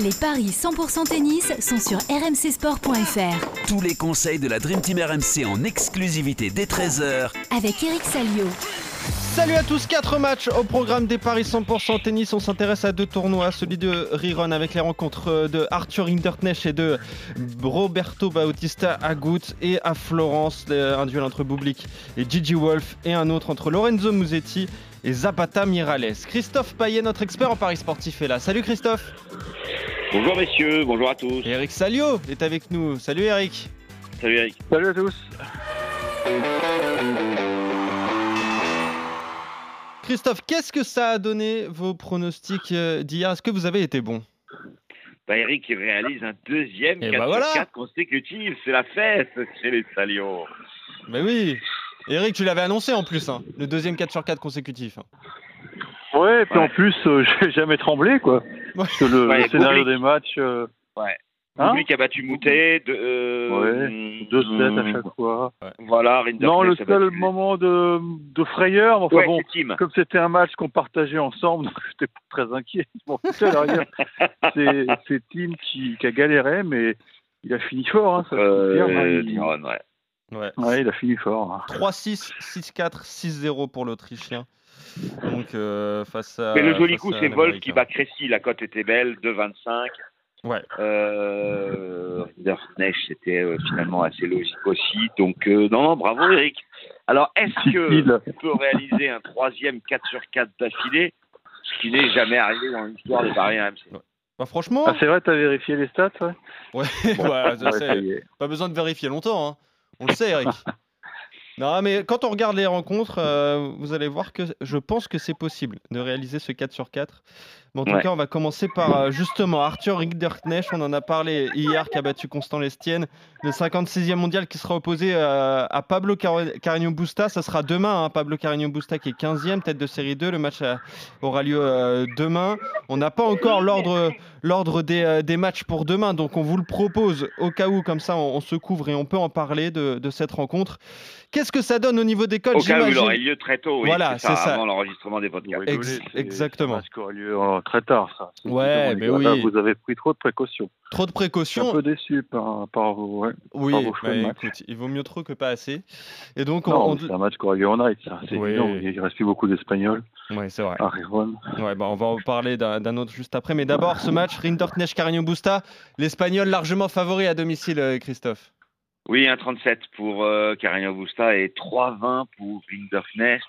Les paris 100% tennis sont sur rmcsport.fr. Tous les conseils de la Dream Team RMC en exclusivité dès 13h Avec Eric Salio. Salut à tous, 4 matchs au programme des Paris 100% tennis. On s'intéresse à deux tournois, celui de Riron avec les rencontres de Arthur Hinderknecht et de Roberto Bautista Agut et à Florence, un duel entre Bublik et Gigi Wolf et un autre entre Lorenzo Musetti et Zapata Mirales. Christophe Payet, notre expert en Paris sportif, est là. Salut Christophe. Bonjour messieurs, bonjour à tous. Eric Salio est avec nous. Salut Eric. Salut Eric. Salut à tous. Christophe, qu'est-ce que ça a donné vos pronostics euh, d'hier Est-ce que vous avez été bon? Bah Eric il réalise un deuxième 4 bah voilà. 4 consécutif, c'est la fête chez les Salios. Mais oui Eric, tu l'avais annoncé en plus, hein, le deuxième 4 sur 4 consécutif. hein. Ouais, et puis Ouais. en plus, euh, j'ai jamais tremblé, quoi. Parce que le, Ouais, le scénario des matchs, euh, Ouais. Hein Bublik a battu Moutet, de, euh, Ouais, 2-7 à chaque fois. Voilà, Rinderknecht Non, le seul moment de, de frayeur, enfin Ouais, bon, comme c'était un match qu'on partageait ensemble, donc j'étais pas très inquiet. Bon, c'est c'est Tim qui, qui a galéré, mais il a fini fort, hein, ça Euh, hein, il- ouais. Ouais. Ouais, il a fini fort. hein. 3-6, 6-4, 6-0 pour l'Autrichien. Donc euh, face à. Mais le joli face coup, à c'est Wolf qui bat Cressy. La cote était belle, 2,25. Ouais. Euh, c'était euh, finalement assez logique aussi. Donc, euh, non, non, bravo Eric. Alors, est-ce que peut réaliser un troisième 4 sur 4 d'affilée Ce qui n'est jamais arrivé dans l'histoire des paris RMC. Bah, franchement, Ah, c'est vrai, t'as vérifié les stats ouais ouais, ouais, Ouais, pas besoin de vérifier longtemps. hein. On le sait, Eric. non, mais quand on regarde les rencontres, euh, vous allez voir que je pense que c'est possible de réaliser ce 4 sur 4. Mais en tout Ouais. cas, on va commencer par euh, justement Arthur Rinderknecht. On en a parlé hier, qui a battu Constant Lestienne, le 56e mondial qui sera opposé euh, à Pablo Car- Carreño Busta. Ça sera demain. hein, Pablo Carreño Busta qui est 15e, tête de série 2. Le match aura lieu euh, demain. On n'a pas encore l'ordre des, des matchs pour demain, donc on vous le propose au cas où, comme ça on, on se couvre et on peut en parler de, de cette rencontre. Qu'est-ce que ça donne au niveau des codes Au cas où il aurait lieu très tôt, oui, Voilà, c'est ça, ça. avant l'enregistrement des podcasts. Ex- exactement. C'est un match qui aura lieu euh, très tard, ça. Ouais, mais gars. Là, oui. vous avez pris trop de précautions. Trop de Je suis un précautions. peu déçu par, par vous. Ouais. Oui, par vos choix bah, de match. écoute, il vaut mieux trop que pas assez. Et donc, on, on- c'est un match qui aura lieu en night, ça. C'est Oui. Il reste plus beaucoup d'Espagnols Ouais, c'est vrai. Ouais, bah, on va en parler d'un autre juste après. Mais d'abord, ce match, Rinderknecht Carreño Busta, l'Espagnol largement favori à domicile, euh, Christophe. Oui, 1,37 pour euh, Carreño Busta et 3,20 pour Rinderknecht.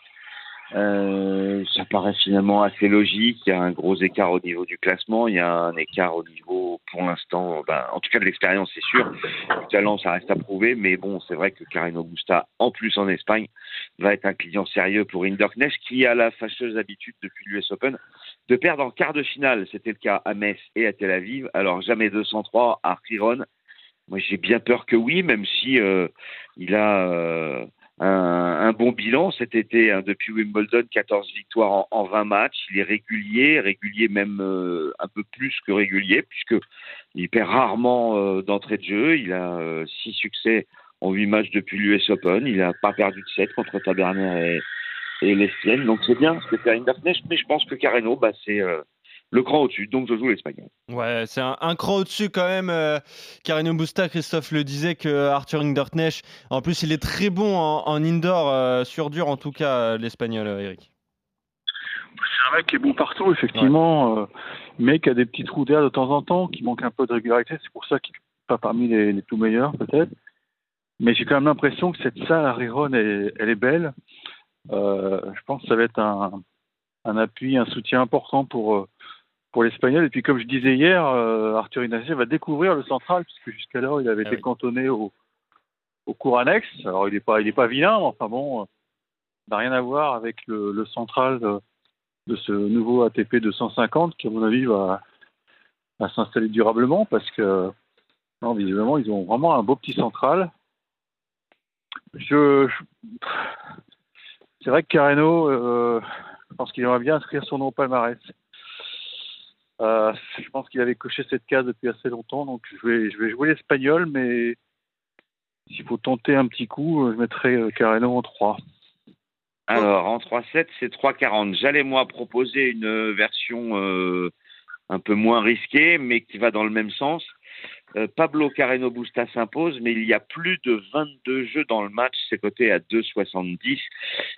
Euh, ça paraît finalement assez logique. Il y a un gros écart au niveau du classement. Il y a un écart au niveau, pour l'instant, ben, en tout cas de l'expérience, c'est sûr. Du talent, ça reste à prouver. Mais bon, c'est vrai que Carreño Busta, en plus en Espagne, va être un client sérieux pour Rinderknecht, qui a la fâcheuse habitude depuis l'US Open de perdre en quart de finale. C'était le cas à Metz et à Tel Aviv. Alors jamais 203 à Riron. Moi, j'ai bien peur que oui, même si euh, il a euh, un, bon bilan cet été. hein, depuis Wimbledon, 14 victoires en, en 20 matchs. Il est régulier, régulier même euh, un peu plus que régulier, puisque il perd rarement d'entrée de jeu. Il a 6 succès en 8 matchs depuis l'US Open. Il n'a pas perdu de 7 contre Taberner et, et Lestienne. Donc c'est bien ce que fait mais je pense que Carreno, bah, c'est le cran au-dessus. Donc je joue l'Espagnol. Ouais, c'est un, un cran au-dessus quand même. Euh, Carreño Busta, Christophe le disait, que Arthur Hinderknecht, en plus, il est très bon en, en indoor, euh, sur dur en tout cas, euh, l'Espagnol, euh, Eric. C'est un mec qui est bon partout, effectivement, euh, mais qui a des petits trous d'air de temps en temps, qui manque un peu de régularité. C'est pour ça qu'il n'est pas parmi les, les tout meilleurs, peut-être. Mais j'ai quand même l'impression que cette salle à Riron, elle, elle est belle. Euh, je pense que ça va être un, un appui, un soutien important pour, euh, pour l'Espagnol. Et puis, comme je disais hier, euh, Arthur Inacier va découvrir le central, puisque jusqu'alors, il avait Ah été oui. cantonné au, au cours annexe. Alors, il n'est pas, il est pas vilain, mais enfin bon, euh, n'a rien à voir avec le, le central de, de ce nouveau ATP 250 qui, à mon avis, va, va s'installer durablement parce que, non, visiblement, ils ont vraiment un beau petit central. Je, je- c'est vrai que Carreno, euh, je pense qu'il aimerait bien inscrire son nom au palmarès. Euh, je pense qu'il avait coché cette case depuis assez longtemps, donc je vais, je vais jouer l'espagnol, mais s'il faut tenter un petit coup, je mettrai euh, Carreno en 3. Alors, en 3-7, c'est 3,40. J'allais, moi, proposer une version euh, un peu moins risqué, mais qui va dans le même sens. Euh, Pablo Carreno Busta s'impose, mais il y a plus de 22 jeux dans le match, c'est coté à 2,70.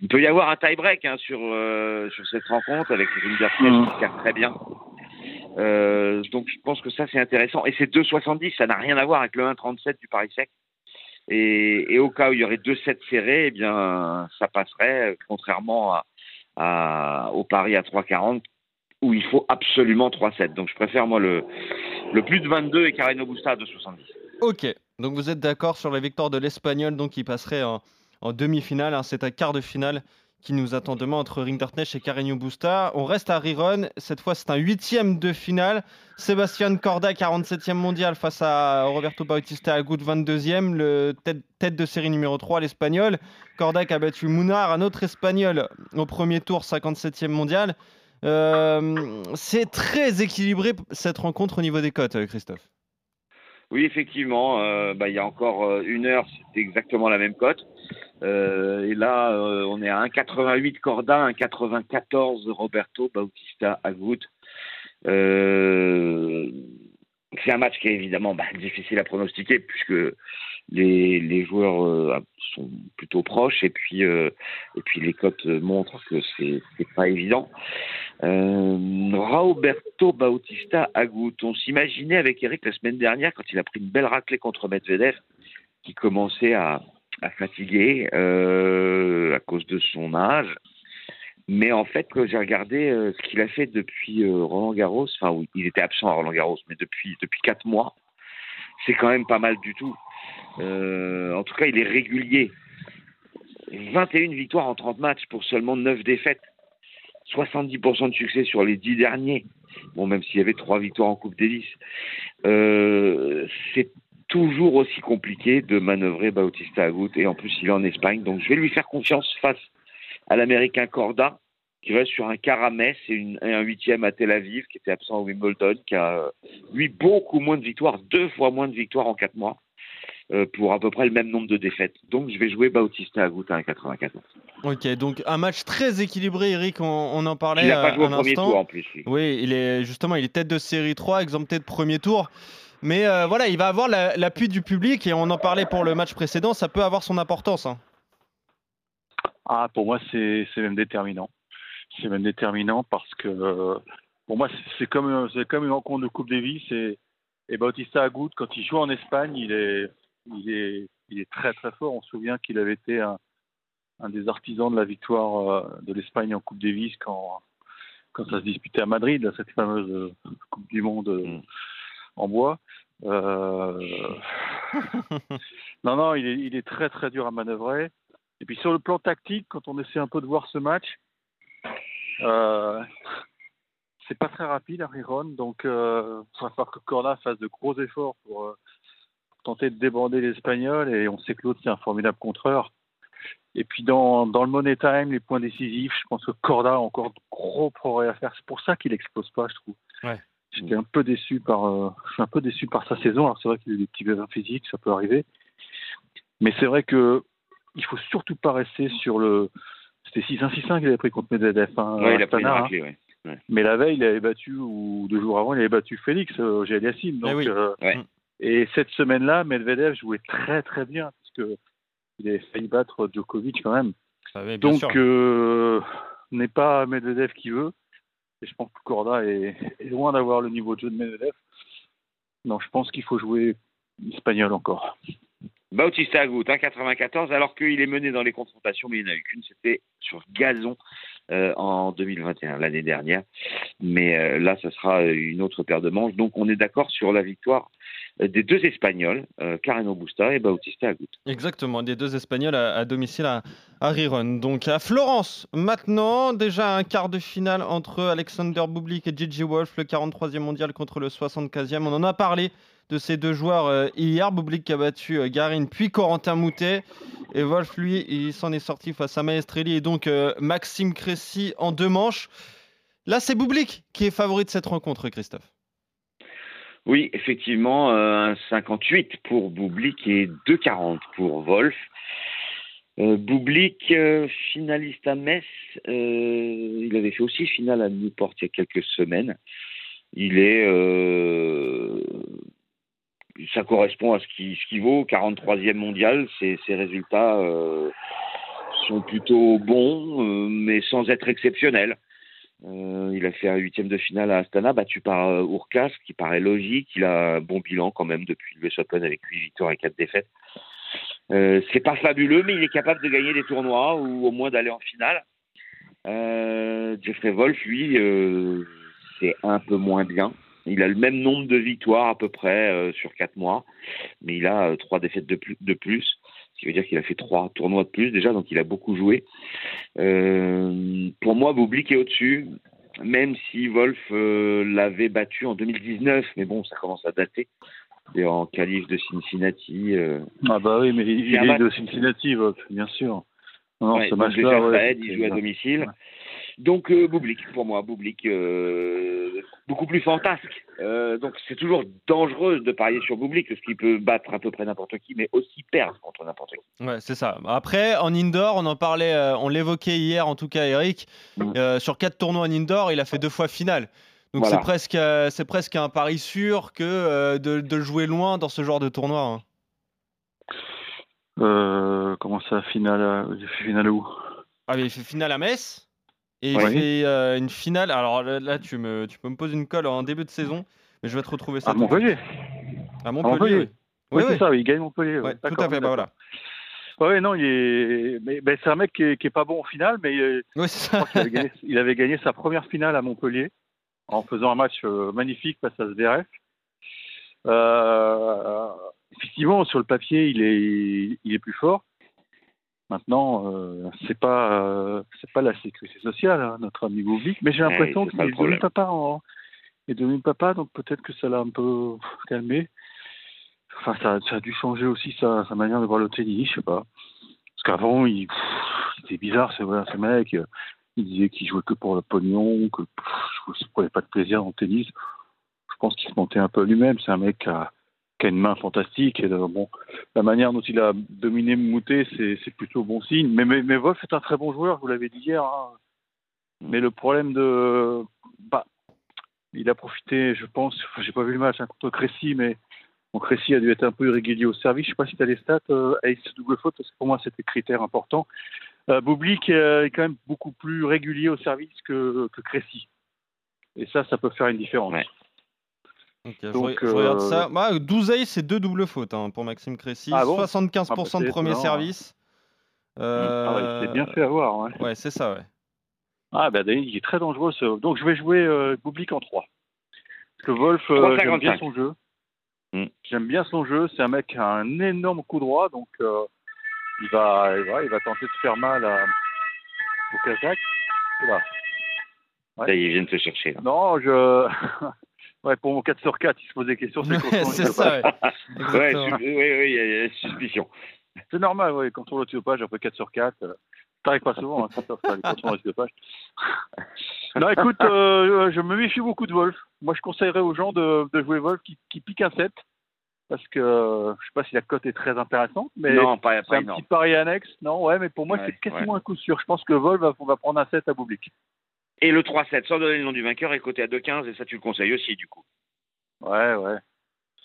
Il peut y avoir un tie-break hein, sur, euh, sur cette rencontre avec mmh. qui sert très bien. Euh, donc je pense que ça c'est intéressant. Et c'est 2,70, ça n'a rien à voir avec le 1,37 du Paris sec. Et, au cas où il y aurait 2,7 serrés, eh bien ça passerait, contrairement à, à, au Paris à 3,40 où il faut absolument 3-7. Donc je préfère moi le, le plus de 22 et Carreno Busta à 2,70. Ok, donc vous êtes d'accord sur la victoire de l'Espagnol, donc qui passerait en, demi-finale. Hein. C'est un quart de finale qui nous attend demain entre Rinderknecht et Carreño Busta. On reste à Riron. Cette fois, c'est un huitième de finale. Sébastien Corda, 47e mondial face à Roberto Bautista Agut, 22e. Le tête, de série numéro 3, l'Espagnol. Corda qui a battu Munar, un autre Espagnol, au premier tour, 57e mondial. Euh, c'est très équilibré cette rencontre au niveau des cotes, euh, Christophe. Oui, effectivement. Euh, bah, il y a encore une heure, c'était exactement la même cote. Et là, on est à 1,88 Corda, 1,94 Roberto Bautista Agut. c'est un match qui est évidemment bah, difficile à pronostiquer puisque les, joueurs euh, sont plutôt proches et puis euh, et puis les cotes montrent que c'est c'est pas évident. Euh, Roberto Bautista Agut, on s'imaginait avec Eric la semaine dernière quand il a pris une belle raclée contre Medvedev qui commençait à, à fatiguer euh, à cause de son âge. Mais en fait, quand j'ai regardé euh, ce qu'il a fait depuis Roland Garros, enfin, oui, il était absent à Roland Garros, mais depuis depuis quatre mois, c'est quand même pas mal du tout. Euh, en tout cas, il est régulier. 21 victoires en 30 matchs pour seulement 9 défaites. 70% de succès sur les 10 derniers. Bon, même s'il y avait 3 victoires en Coupe Davis. Euh, c'est toujours aussi compliqué de manœuvrer Bautista Agut et en plus il est en Espagne. Donc je vais lui faire confiance face à l'Américain Corda qui reste sur un caramès et, un huitième à Tel Aviv qui était absent au Wimbledon, qui a lui beaucoup moins de victoires, deux fois moins de victoires en 4 mois. Euh, pour à peu près le même nombre de défaites. Donc je vais jouer Bautista Agut à 1,94. Ok, donc un match très équilibré, Eric, on, en parlait. Il n'a pas joué au premier tour en plus. Oui. il est justement, il est tête de série 3, exempté de premier tour. Mais euh, voilà, il va avoir l'appui du public et on en parlait pour le match précédent, ça peut avoir son importance. Hein. Ah, pour moi, c'est même déterminant. C'est même déterminant parce que pour moi, c'est comme, comme une rencontre de Coupe Davis et, et Bautista Agut, quand il joue en Espagne, il est, il est, il est très très fort. On se souvient qu'il avait été un, un, des artisans de la victoire euh, de l'Espagne en Coupe Davis quand, quand ça se disputait à Madrid, cette fameuse euh, Coupe du Monde euh, mm. En bois. Euh... non, non, il est, il est très très dur à manœuvrer. Et puis sur le plan tactique, quand on essaie un peu de voir ce match, euh, c'est pas très rapide à Riron, donc euh, il va falloir que Corda fasse de gros efforts pour, tenter de déborder l'Espagnol et on sait que l'autre c'est un formidable contreur. Et puis dans, dans le money time, les points décisifs, je pense que Corda a encore de gros progrès à faire. C'est pour ça qu'il explose pas, je trouve. Ouais. J'étais un peu déçu par, euh, je suis un peu déçu par sa saison. Alors c'est vrai qu'il a des petits besoins physiques, ça peut arriver. Mais c'est vrai que il faut surtout pas rester sur le. C'était 6-1-6-1 qu'il avait pris contre Medvedev. Hein, ouais, il a pris ouais. Ouais. Mais la veille, il avait battu, ou deux jours avant, il avait battu Félix, euh, Yassine. Donc, oui. euh, ouais. Et cette semaine-là, Medvedev jouait très très bien, parce que il avait failli battre Djokovic quand même. Ah Donc, euh, n'est pas Medvedev qui veut. Et je pense que Corda est, loin d'avoir le niveau de jeu de Medvedev. Non, je pense qu'il faut jouer espagnol encore. Bautista Agut, 1,94, alors qu'il est mené dans les confrontations, mais il n'y en a eu qu'une, c'était sur gazon euh, en 2021, l'année dernière. Mais euh, là, ce sera une autre paire de manches. Donc, on est d'accord sur la victoire euh, des deux Espagnols, euh, Carreno Busta et Bautista Agut. Exactement, des deux Espagnols à, domicile à, à, Riron. Donc à Florence, maintenant, déjà un quart de finale entre Alexander Bublik et Gigi Wolf, le 43e mondial contre le 75e. On en a parlé de ces deux joueurs euh, hier. Bublik a battu euh, Garin puis Corentin Moutet. Et Wolf, lui, il s'en est sorti face à Maestrelli et donc euh, Maxime Cressy en deux manches. Là, c'est Bublik qui est favori de cette rencontre, Christophe. Oui, effectivement, euh, 58 pour Bublik et 2,40 pour Wolf. Euh, Bublik, euh, finaliste à Metz, il avait fait aussi finale à Newport il y a quelques semaines. il est, euh, ça correspond à ce qui, vaut 43e mondial. Ses, résultats euh, sont plutôt bons, euh, mais sans être exceptionnels. Euh, il a fait un huitième de finale à Astana, battu par euh, Urkas, qui paraît logique. Il a un bon bilan quand même depuis le US Open avec 8 victoires et 4 défaites. Euh, c'est pas fabuleux, mais il est capable de gagner des tournois ou au moins d'aller en finale. Jeffrey Wolf, lui, c'est un peu moins bien. Il a le même nombre de victoires à peu près sur quatre mois, mais il a euh, trois défaites de plus, de plus, ce qui veut dire qu'il a fait trois tournois de plus déjà, donc il a beaucoup joué. Euh, pour moi, Bublik est au-dessus, même si Wolf euh, l'avait battu en 2019, mais bon, ça commence à dater. Et en qualif de Cincinnati. euh, Ah bah oui, mais il, est match- de Cincinnati, Wolf, bien sûr. Non, Ouais, ce match-là, ouais, il joue à domicile. Ouais. Donc euh, Bublik, pour moi, Bublik, euh, beaucoup plus fantasque. Euh, donc c'est toujours dangereux de parier sur Bublik, parce qu'il peut battre à peu près n'importe qui, mais aussi perdre contre n'importe qui. Ouais, c'est ça. Après, en indoor, on en parlait, euh, on l'évoquait hier, en tout cas, Eric. Mm. euh, sur quatre tournois en indoor, il a fait deux fois finale. Donc Voilà. c'est presque, euh, c'est presque un pari sûr que euh, de, de le jouer loin dans ce genre de tournoi. hein. Euh, comment ça, finale, il fait finale où? Ah, mais il fait finale à Metz? Et Ouais. fait euh, une finale. Alors là, là, tu, me, tu peux me poser une colle en début de saison, mais je vais te retrouver ça. À tout de suite. Montpellier. À Montpellier. Montpellier. oui. Oui, Oui, c'est oui. ça, il gagne Montpellier. Ouais, ouais. tout D'accord, à fait. Bah, d'accord. voilà. Ouais, non, il est. Mais, c'est un mec qui est, qui est pas bon en finale, mais euh, Oui, c'est je ça. crois qu'il avait gagné, il avait gagné sa première finale à Montpellier en faisant un match euh, magnifique face à Zverev. Euh, effectivement, sur le papier, il est, il est plus fort. Maintenant, euh, c'est pas, euh, c'est pas la sécurité sociale, hein, notre ami Bublik, mais j'ai Ouais, l'impression c'est qu'il est devenu papa. En, est devenu papa, donc peut-être que ça l'a un peu calmé. Enfin, ça, ça a dû changer aussi sa, sa manière de voir le tennis, je sais pas. Parce qu'avant, il, c'était bizarre, ce, voilà, ce mec. euh, Il disait qu'il jouait que pour le pognon, que pff, je ne prenais pas de plaisir dans le tennis. Je pense qu'il se mentait un peu lui-même. C'est un mec qui a, qui a une main fantastique. Euh, bon, la manière dont il a dominé Moutet, c'est, plutôt bon signe. Mais, Wolf est un très bon joueur, vous l'avez dit hier. hein. Mais le problème de. Bah, il a profité, je pense, j'ai pas vu le match hein, contre Crécy, mais bon, Crécy a dû être un peu irrégulier au service. Je sais pas si tu as les stats, euh, ace double faute, parce que pour moi c'était critère important. Euh, Bublik euh, est quand même beaucoup plus régulier au service que, Crécy. Et ça, ça peut faire une différence. Ok, Donc, je regarde euh, ça. Bah, 12 aces, c'est deux doubles fautes hein, pour Maxime Crécy. Ah bon? 75% Ah bah, de c'est premier étonnant, service. Euh, Ah ouais, il s'est bien fait avoir. Ouais. Ouais, c'est ça, ouais. Ah ben il est très dangereux ce. Donc je vais jouer euh, Bublik en 3. Parce que Wolf, euh, j'aime 3,55. bien son jeu. Mm. J'aime bien son jeu. C'est un mec qui a un énorme coup droit, donc euh, il va, il va, il va tenter de faire mal à, au Kazakh. Oula. Ouais. Ils viennent te chercher. là. Non, je. ouais, pour mon 4 sur 4, il se pose des questions. C'est ça, ouais. Oui, oui, il y a- suspicion. C'est normal, ouais, quand on le page, après 4 sur 4. Euh, ça arrive pas souvent, hein, quand on le page. non, écoute, euh, je me méfie beaucoup de Wolf. Moi, je conseillerais aux gens de, de jouer Wolf qui, qui pique un 7. Parce que euh, je sais pas si la cote est très intéressante, mais non, pas, c'est pas un énorme. petit pari annexe. Non, ouais, mais pour moi, Ouais, c'est quasiment un coup sûr. Je pense que Wolf va, va prendre un 7 à Bublik. Et le 3-7, sans donner le nom du vainqueur, est coté à 2-15, et ça, tu le conseilles aussi, du coup. Ouais, ouais.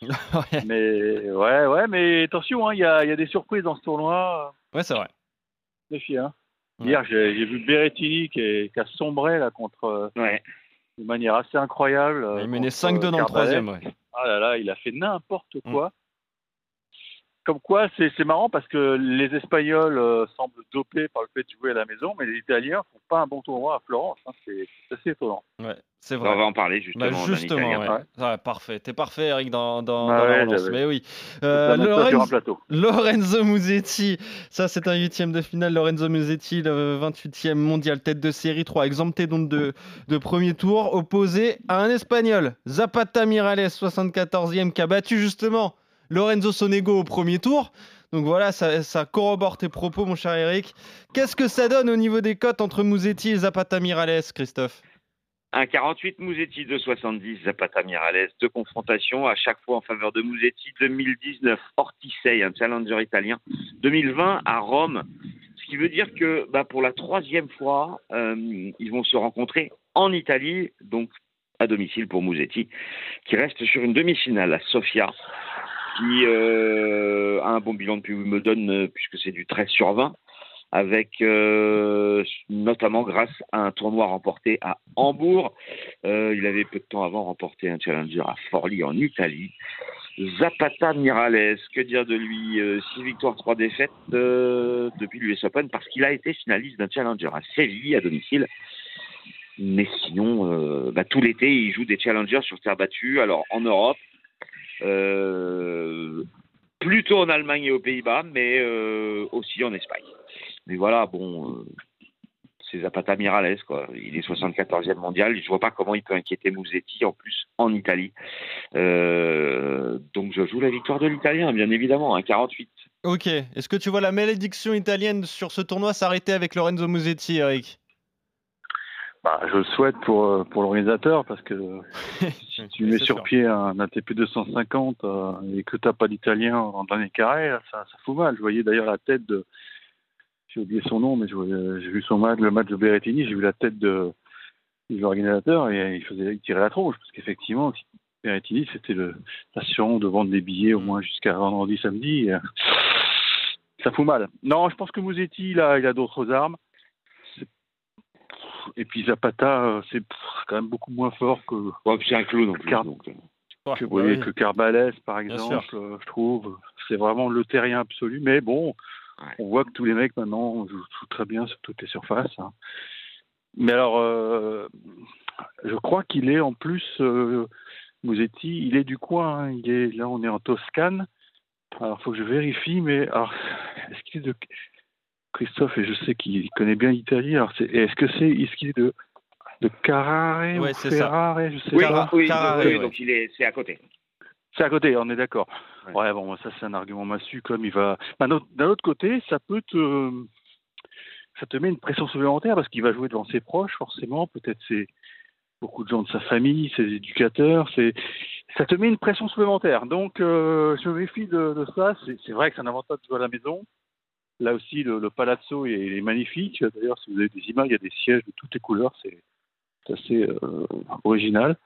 Ouais. Mais ouais, ouais, mais attention, hein, il y, a, il y a des surprises dans ce tournoi. Ouais, c'est vrai. Méfiez, hein. Ouais. Hier, j'ai j'ai vu Berrettini qui, est- qui a sombré là contre euh, Ouais. de manière assez incroyable. euh, Il menait contre, 5-2 dans euh, le Carvalho. troisième, ouais. Ah là là, il a fait n'importe Mm. Comme quoi, c'est marrant parce que les Espagnols euh, semblent dopés par le fait de jouer à la maison, mais les Italiens font pas un bon tournoi à Florence. hein. C'est assez étonnant. Ouais, c'est On vrai. va en parler, justement. Bah, justement, Italien. ouais. ouais. Ouais, parfait. T'es parfait, Eric, dans, dans, Ah dans la Mais oui. Euh, Lorenzo. Lorenzo Musetti, ça c'est un huitième de finale. Lorenzo Musetti, le 28e mondial, tête de série, 3 exempté donc de, de premier tour, opposé à un Espagnol, Zapata Miralles, 74e, qui a battu justement Lorenzo Sonego au premier tour. Donc voilà, ça, ça corrobore tes propos, mon cher Eric. Qu'est-ce que ça donne au niveau des cotes entre Musetti et Zapata Miralles, Christophe? Un 48 Mouzetti, 2,70 Zapata Miralles. Deux confrontations, à chaque fois en faveur de Mouzetti. 2019, Ortisei, un challenger italien. 2020, à Rome. Ce qui veut dire que bah, pour la troisième fois, euh, ils vont se rencontrer en Italie. Donc, à domicile pour Musetti, qui reste sur une demi-finale à Sofia, qui euh, a un bon bilan depuis Wimbledon, euh, puisque c'est du 13 sur 20, avec euh, notamment grâce à un tournoi remporté à Hambourg. Euh, il avait peu de temps avant remporté un challenger à Forlì en Italie. Zapata Mirales, que dire de lui Euh, Six victoires, trois défaites euh, depuis l'US Open parce qu'il a été finaliste d'un challenger à Séville à domicile. Mais sinon, euh, bah, tout l'été, il joue des challengers sur terre battue. Alors en Europe, euh, plutôt en Allemagne et aux Pays-Bas, mais euh, aussi en Espagne. Mais voilà, bon, euh, c'est Zapata Mirales, quoi. Il est 74e mondial. Je vois pas comment il peut inquiéter Musetti, en plus en Italie. Euh, donc je joue la victoire de l'Italien, bien évidemment, un 48. Ok. Est-ce que tu vois la malédiction italienne sur ce tournoi s'arrêter avec Lorenzo Musetti, Eric? Bah, je le souhaite pour, euh, pour l'organisateur parce que si tu mets sur sûr. pied un ATP 250 euh, et que tu n'as pas d'italien le dernier carré, là, ça, ça fout mal. Je voyais d'ailleurs la tête de. J'ai oublié son nom, mais voyais- j'ai vu son match, le match de Berrettini, j'ai vu la tête de, de l'organisateur et il, faisait, il tirait la tronche parce qu'effectivement, Berrettini, c'était le- l'assurance de vendre des billets au moins jusqu'à vendredi, samedi. et, euh, ça fout mal. Non, je pense que il a, il a d'autres armes. Et puis Zapata, euh, c'est quand même beaucoup moins fort que, Ouais, puis c'est un clown en plus. Car- donc, euh, Ouais, que, bah oui, oui. que Carbales, par exemple, euh, je trouve. C'est vraiment le terrien absolu. Mais bon, Ouais. on voit que tous les mecs maintenant jouent, jouent très bien sur toutes les surfaces. hein. Mais alors, euh, je crois qu'il est en plus, euh, Musetti, il est du coin. hein. Il est, là, on est en Toscane. Alors, faut que je vérifie, mais alors, est-ce qu'il est de Christophe et je sais qu'il connaît bien l'Italie. Alors, c'est, est-ce que c'est, est-ce qu'il est de de Carrare Ouais, ou ça. Ferrare Je sais Oui, pas. oui, Carrare, oui, ouais. donc il est, c'est à côté. C'est à côté, on est d'accord. Ouais. Ouais, bon, ça c'est un argument massu comme il va. D'un autre, d'un autre côté, ça peut te, ça te met une pression supplémentaire parce qu'il va jouer devant ses proches, forcément. Peut-être c'est beaucoup de gens de sa famille, ses éducateurs. C'est, ça te met une pression supplémentaire. Donc, euh, je me méfie de, de ça. C'est, c'est vrai que c'est un avantage de jouer à la maison. Là aussi, le, le palazzo est, est magnifique. D'ailleurs, si vous avez des images, il y a des sièges de toutes les couleurs. C'est, assez euh, original.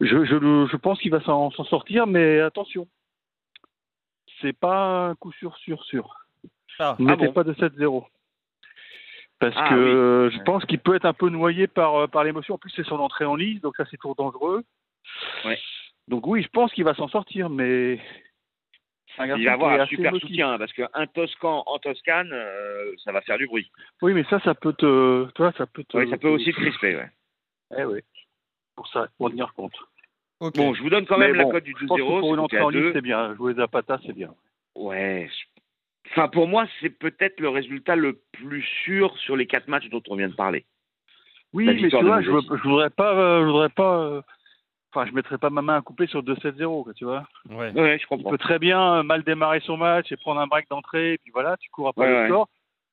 Je, je, le- je pense qu'il va s'en sortir, mais attention, c'est pas un coup sûr, sûr, sûr. Ah, Ne Ah mettez bon pas de 7-0. Parce Ah que oui. je pense qu'il peut être un peu noyé par, euh, par l'émotion. En plus, c'est son entrée en lice, donc ça, c'est toujours dangereux. Ouais. Donc oui, je pense qu'il va s'en sortir, mais... Il va avoir un super soutien parce qu'un Toscan en Toscane, euh, ça va faire du bruit. Oui, mais ça, ça peut te... Toi, ça peut te... Oui, ça peut aussi te crisper. Ouais. Eh oui. Pour ça, pour tenir compte. Bon, je vous donne quand Mais même la bon, cote du Je pense que 12-0. pour une c'est entrée en deux. c'est bien. Jouer Zapata, c'est bien. Ouais. Enfin, pour moi, c'est peut-être le résultat le plus sûr sur les quatre matchs dont on vient de parler. Oui, mais tu vois, je, je voudrais pas, euh, je voudrais pas, euh, enfin, je mettrais pas ma main à couper sur 2-7-0, quoi, tu vois. Ouais. Ouais, je Il comprends. peut très bien euh, mal démarrer son match et prendre un break d'entrée, et puis voilà, tu cours après Ouais, le ouais. score.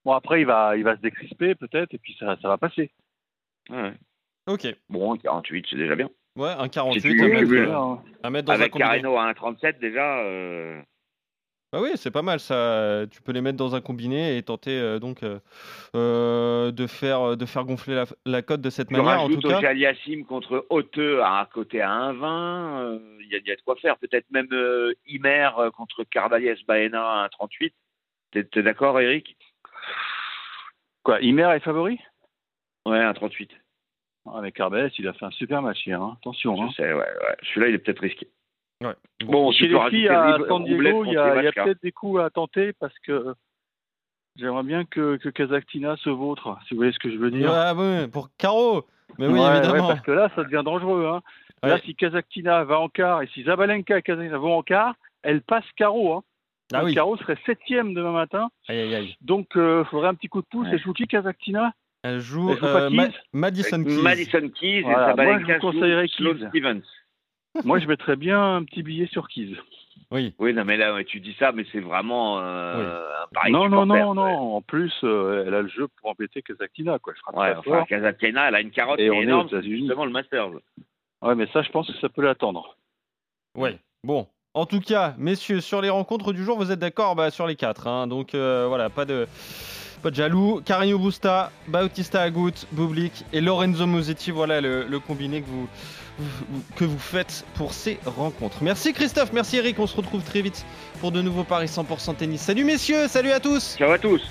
Bon, après, il va, il va se décrisper peut-être, et puis ça, ça va passer. Ouais. Ok. Bon, 48, c'est déjà bien. Ouais, un 48 Si tu à mettre, veux. euh, à mettre dans un Avec combiné. Carreno à 1,37 déjà. euh, Bah oui, c'est pas mal ça. Tu peux les mettre dans un combiné et tenter euh, donc euh, euh, de faire de faire gonfler la, la cote de cette Tu manière en tout cas. Aliassim contre Hauteux à côté à 1,20. euh, Il y, a- il y a de quoi faire. Peut-être même euh, Imer contre Cardaliès Baena à 1,38. T'es t'es d'accord, Eric? Quoi, Imer est favori? Ouais, 1,38. ah, Avec Arbès, il a fait un super match hier, hein. attention. Hein. Je sais, ouais, ouais. Celui-là, il est peut-être risqué. Ouais. Bon, peux les filles à San Diego, il y a, peut-être des coups à tenter parce que j'aimerais bien que, que Kazaktina se vautre, si vous voyez ce que je veux dire. Ouais, ouais, pour Caro. Mais oui, Ouais, ouais, évidemment. parce que là, ça devient dangereux. Hein. Là, si Kazaktina va en quart et si Zabalenka et Kazaktina vont en quart, elle passe Caro. Hein. Ah Donc, oui. Caro serait septième demain matin. Aïe aïe aïe. Donc, il faudrait un petit coup de pouce. Ouais. Et joue qui Kazaktina Elle joue, Elle joue euh, Ma- Keys Madison Keys. Madison Keys Voilà, et Sabalenka moi, je vous conseillerais Keys. Stevens. Moi, je mettrais bien un petit billet sur Keys. Oui. Oui, non, mais là, ouais, tu dis ça, mais c'est vraiment euh, un pari non, non, non, ouais. non. En plus, euh, elle a le jeu pour embêter Kazaktina. Quoi. Elle frappe Ouais, enfin, elle a une carotte Et qui on est énorme, c'est justement le Masters. Ouais, mais ça, je pense que ça peut l'attendre. Ouais. Bon. En tout cas, messieurs, sur les rencontres du jour, vous êtes d'accord? Bah, sur les quatre. hein. Donc euh, voilà, pas de Podjalou, Carino Busta, Bautista Agut, Bublik et Lorenzo Musetti. Voilà le, le combiné que vous- que vous faites pour ces rencontres. Merci Christophe, merci Eric, on se retrouve très vite pour de nouveaux paris 100% tennis. Salut messieurs, salut à tous. Ciao à tous.